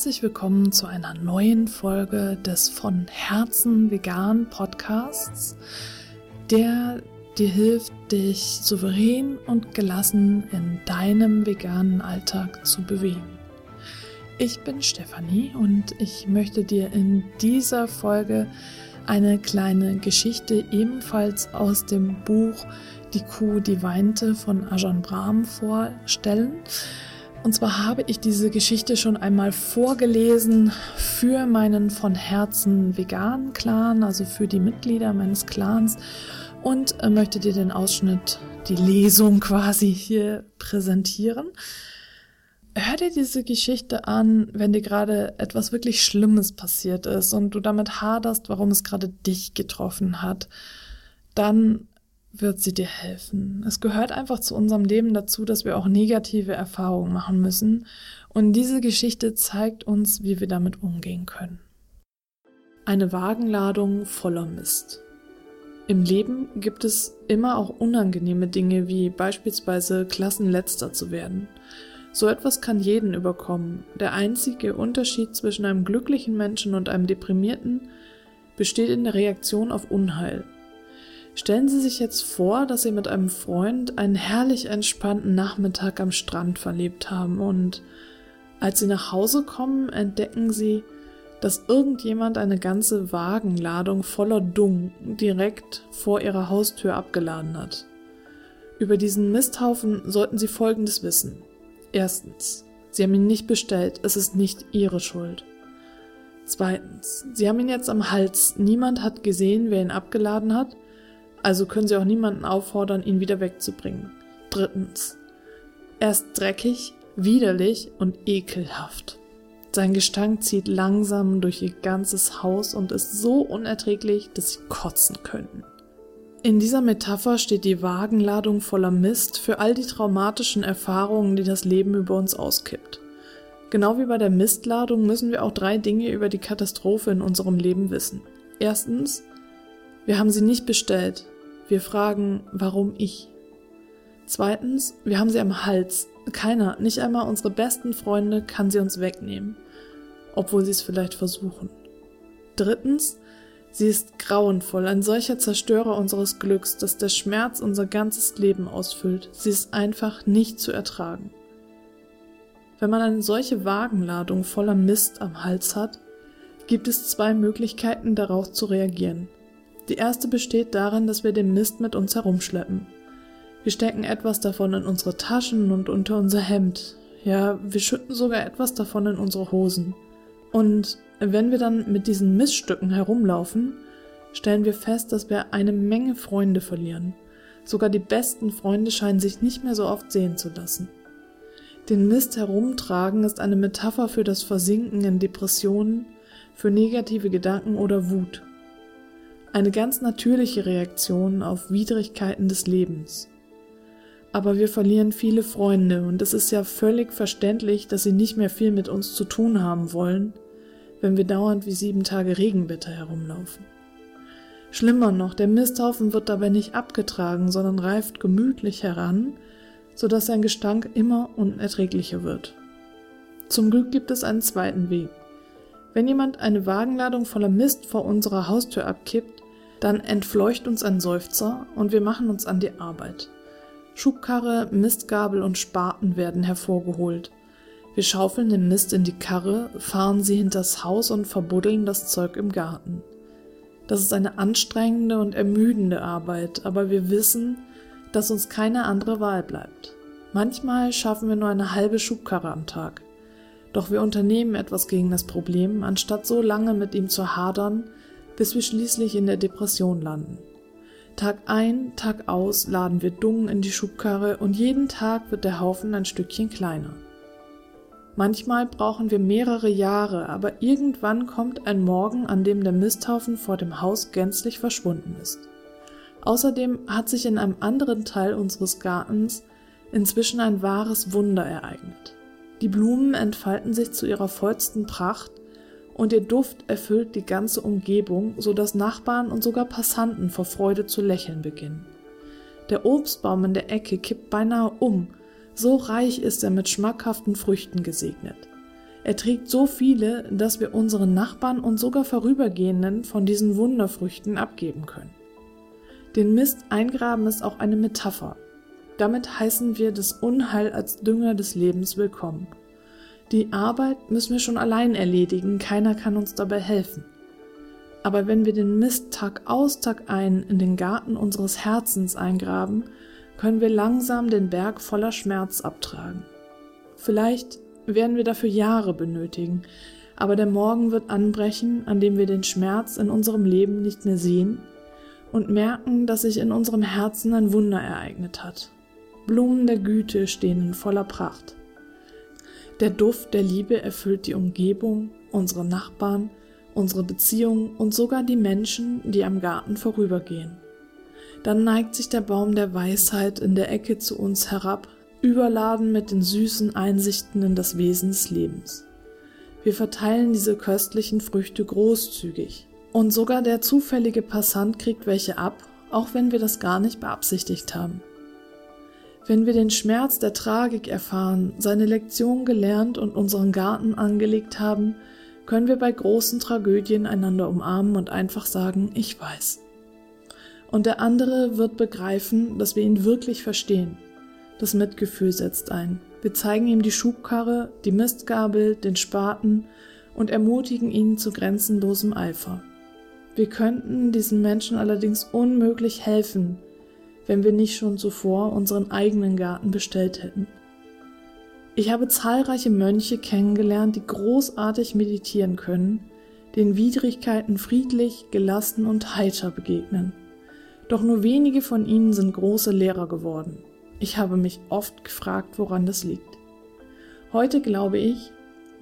herzlich willkommen zu einer neuen Folge des von Herzen vegan Podcasts, der dir hilft, dich souverän und gelassen in deinem veganen Alltag zu bewegen. Ich bin Stefanie und ich möchte dir in dieser Folge eine kleine Geschichte ebenfalls aus dem Buch Die Kuh, die weinte von Ajahn Brahm vorstellen. Und zwar habe ich diese Geschichte schon einmal vorgelesen für meinen von Herzen veganen Clan, also für die Mitglieder meines Clans und äh, möchte dir den Ausschnitt, die Lesung quasi hier präsentieren. Hör dir diese Geschichte an, wenn dir gerade etwas wirklich Schlimmes passiert ist und du damit haderst, warum es gerade dich getroffen hat. Dann wird sie dir helfen. Es gehört einfach zu unserem Leben dazu, dass wir auch negative Erfahrungen machen müssen. Und diese Geschichte zeigt uns, wie wir damit umgehen können. Eine Wagenladung voller Mist. Im Leben gibt es immer auch unangenehme Dinge, wie beispielsweise Klassenletzter zu werden. So etwas kann jeden überkommen. Der einzige Unterschied zwischen einem glücklichen Menschen und einem deprimierten besteht in der Reaktion auf Unheil. Stellen Sie sich jetzt vor, dass Sie mit einem Freund einen herrlich entspannten Nachmittag am Strand verlebt haben und als Sie nach Hause kommen, entdecken Sie, dass irgendjemand eine ganze Wagenladung voller Dung direkt vor Ihrer Haustür abgeladen hat. Über diesen Misthaufen sollten Sie Folgendes wissen. Erstens, Sie haben ihn nicht bestellt, es ist nicht Ihre Schuld. Zweitens, Sie haben ihn jetzt am Hals, niemand hat gesehen, wer ihn abgeladen hat also können sie auch niemanden auffordern, ihn wieder wegzubringen. Drittens. Er ist dreckig, widerlich und ekelhaft. Sein Gestank zieht langsam durch ihr ganzes Haus und ist so unerträglich, dass sie kotzen könnten. In dieser Metapher steht die Wagenladung voller Mist für all die traumatischen Erfahrungen, die das Leben über uns auskippt. Genau wie bei der Mistladung müssen wir auch drei Dinge über die Katastrophe in unserem Leben wissen. Erstens, wir haben sie nicht bestellt. Wir fragen, warum ich? Zweitens, wir haben sie am Hals. Keiner, nicht einmal unsere besten Freunde, kann sie uns wegnehmen, obwohl sie es vielleicht versuchen. Drittens, sie ist grauenvoll, ein solcher Zerstörer unseres Glücks, dass der Schmerz unser ganzes Leben ausfüllt. Sie ist einfach nicht zu ertragen. Wenn man eine solche Wagenladung voller Mist am Hals hat, gibt es zwei Möglichkeiten darauf zu reagieren. Die erste besteht darin, dass wir den Mist mit uns herumschleppen. Wir stecken etwas davon in unsere Taschen und unter unser Hemd. Ja, wir schütten sogar etwas davon in unsere Hosen. Und wenn wir dann mit diesen Miststücken herumlaufen, stellen wir fest, dass wir eine Menge Freunde verlieren. Sogar die besten Freunde scheinen sich nicht mehr so oft sehen zu lassen. Den Mist herumtragen ist eine Metapher für das Versinken in Depressionen, für negative Gedanken oder Wut eine ganz natürliche Reaktion auf Widrigkeiten des Lebens. Aber wir verlieren viele Freunde und es ist ja völlig verständlich, dass sie nicht mehr viel mit uns zu tun haben wollen, wenn wir dauernd wie sieben Tage Regenwetter herumlaufen. Schlimmer noch, der Misthaufen wird dabei nicht abgetragen, sondern reift gemütlich heran, so dass sein Gestank immer unerträglicher wird. Zum Glück gibt es einen zweiten Weg. Wenn jemand eine Wagenladung voller Mist vor unserer Haustür abkippt, dann entfleucht uns ein Seufzer und wir machen uns an die Arbeit. Schubkarre, Mistgabel und Spaten werden hervorgeholt. Wir schaufeln den Mist in die Karre, fahren sie hinters Haus und verbuddeln das Zeug im Garten. Das ist eine anstrengende und ermüdende Arbeit, aber wir wissen, dass uns keine andere Wahl bleibt. Manchmal schaffen wir nur eine halbe Schubkarre am Tag. Doch wir unternehmen etwas gegen das Problem, anstatt so lange mit ihm zu hadern, bis wir schließlich in der Depression landen. Tag ein, Tag aus laden wir Dung in die Schubkarre und jeden Tag wird der Haufen ein Stückchen kleiner. Manchmal brauchen wir mehrere Jahre, aber irgendwann kommt ein Morgen, an dem der Misthaufen vor dem Haus gänzlich verschwunden ist. Außerdem hat sich in einem anderen Teil unseres Gartens inzwischen ein wahres Wunder ereignet. Die Blumen entfalten sich zu ihrer vollsten Pracht und ihr Duft erfüllt die ganze Umgebung, so dass Nachbarn und sogar Passanten vor Freude zu lächeln beginnen. Der Obstbaum in der Ecke kippt beinahe um, so reich ist er mit schmackhaften Früchten gesegnet. Er trägt so viele, dass wir unseren Nachbarn und sogar Vorübergehenden von diesen Wunderfrüchten abgeben können. Den Mist eingraben ist auch eine Metapher. Damit heißen wir das Unheil als Dünger des Lebens willkommen. Die Arbeit müssen wir schon allein erledigen, keiner kann uns dabei helfen. Aber wenn wir den Mist Tag aus Tag ein in den Garten unseres Herzens eingraben, können wir langsam den Berg voller Schmerz abtragen. Vielleicht werden wir dafür Jahre benötigen, aber der Morgen wird anbrechen, an dem wir den Schmerz in unserem Leben nicht mehr sehen und merken, dass sich in unserem Herzen ein Wunder ereignet hat. Blumen der Güte stehen in voller Pracht. Der Duft der Liebe erfüllt die Umgebung, unsere Nachbarn, unsere Beziehungen und sogar die Menschen, die am Garten vorübergehen. Dann neigt sich der Baum der Weisheit in der Ecke zu uns herab, überladen mit den süßen Einsichten in das Wesen des Lebens. Wir verteilen diese köstlichen Früchte großzügig, und sogar der zufällige Passant kriegt welche ab, auch wenn wir das gar nicht beabsichtigt haben. Wenn wir den Schmerz der Tragik erfahren, seine Lektion gelernt und unseren Garten angelegt haben, können wir bei großen Tragödien einander umarmen und einfach sagen, ich weiß. Und der andere wird begreifen, dass wir ihn wirklich verstehen. Das Mitgefühl setzt ein. Wir zeigen ihm die Schubkarre, die Mistgabel, den Spaten und ermutigen ihn zu grenzenlosem Eifer. Wir könnten diesen Menschen allerdings unmöglich helfen, wenn wir nicht schon zuvor unseren eigenen Garten bestellt hätten. Ich habe zahlreiche Mönche kennengelernt, die großartig meditieren können, den Widrigkeiten friedlich, gelassen und heiter begegnen. Doch nur wenige von ihnen sind große Lehrer geworden. Ich habe mich oft gefragt, woran das liegt. Heute glaube ich,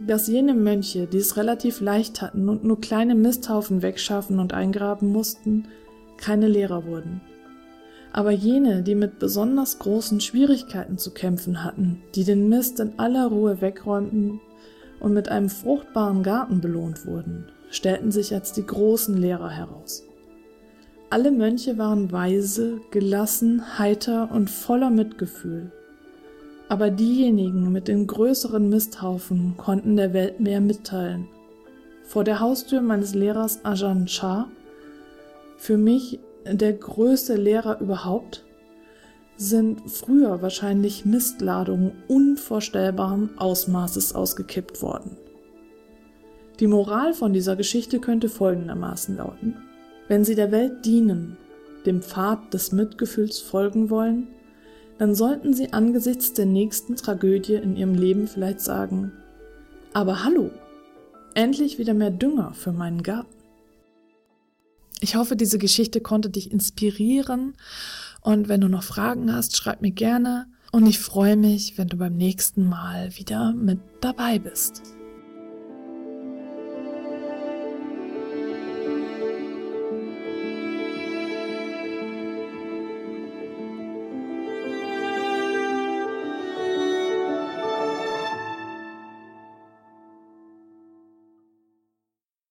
dass jene Mönche, die es relativ leicht hatten und nur kleine Misthaufen wegschaffen und eingraben mussten, keine Lehrer wurden. Aber jene, die mit besonders großen Schwierigkeiten zu kämpfen hatten, die den Mist in aller Ruhe wegräumten und mit einem fruchtbaren Garten belohnt wurden, stellten sich als die großen Lehrer heraus. Alle Mönche waren weise, gelassen, heiter und voller Mitgefühl aber diejenigen mit den größeren Misthaufen konnten der Welt mehr mitteilen. Vor der Haustür meines Lehrers Ajahn Chah, für mich der größte Lehrer überhaupt, sind früher wahrscheinlich Mistladungen unvorstellbaren Ausmaßes ausgekippt worden. Die Moral von dieser Geschichte könnte folgendermaßen lauten. Wenn Sie der Welt dienen, dem Pfad des Mitgefühls folgen wollen, dann sollten Sie angesichts der nächsten Tragödie in Ihrem Leben vielleicht sagen, aber hallo, endlich wieder mehr Dünger für meinen Garten. Ich hoffe, diese Geschichte konnte dich inspirieren und wenn du noch Fragen hast, schreib mir gerne und ich freue mich, wenn du beim nächsten Mal wieder mit dabei bist.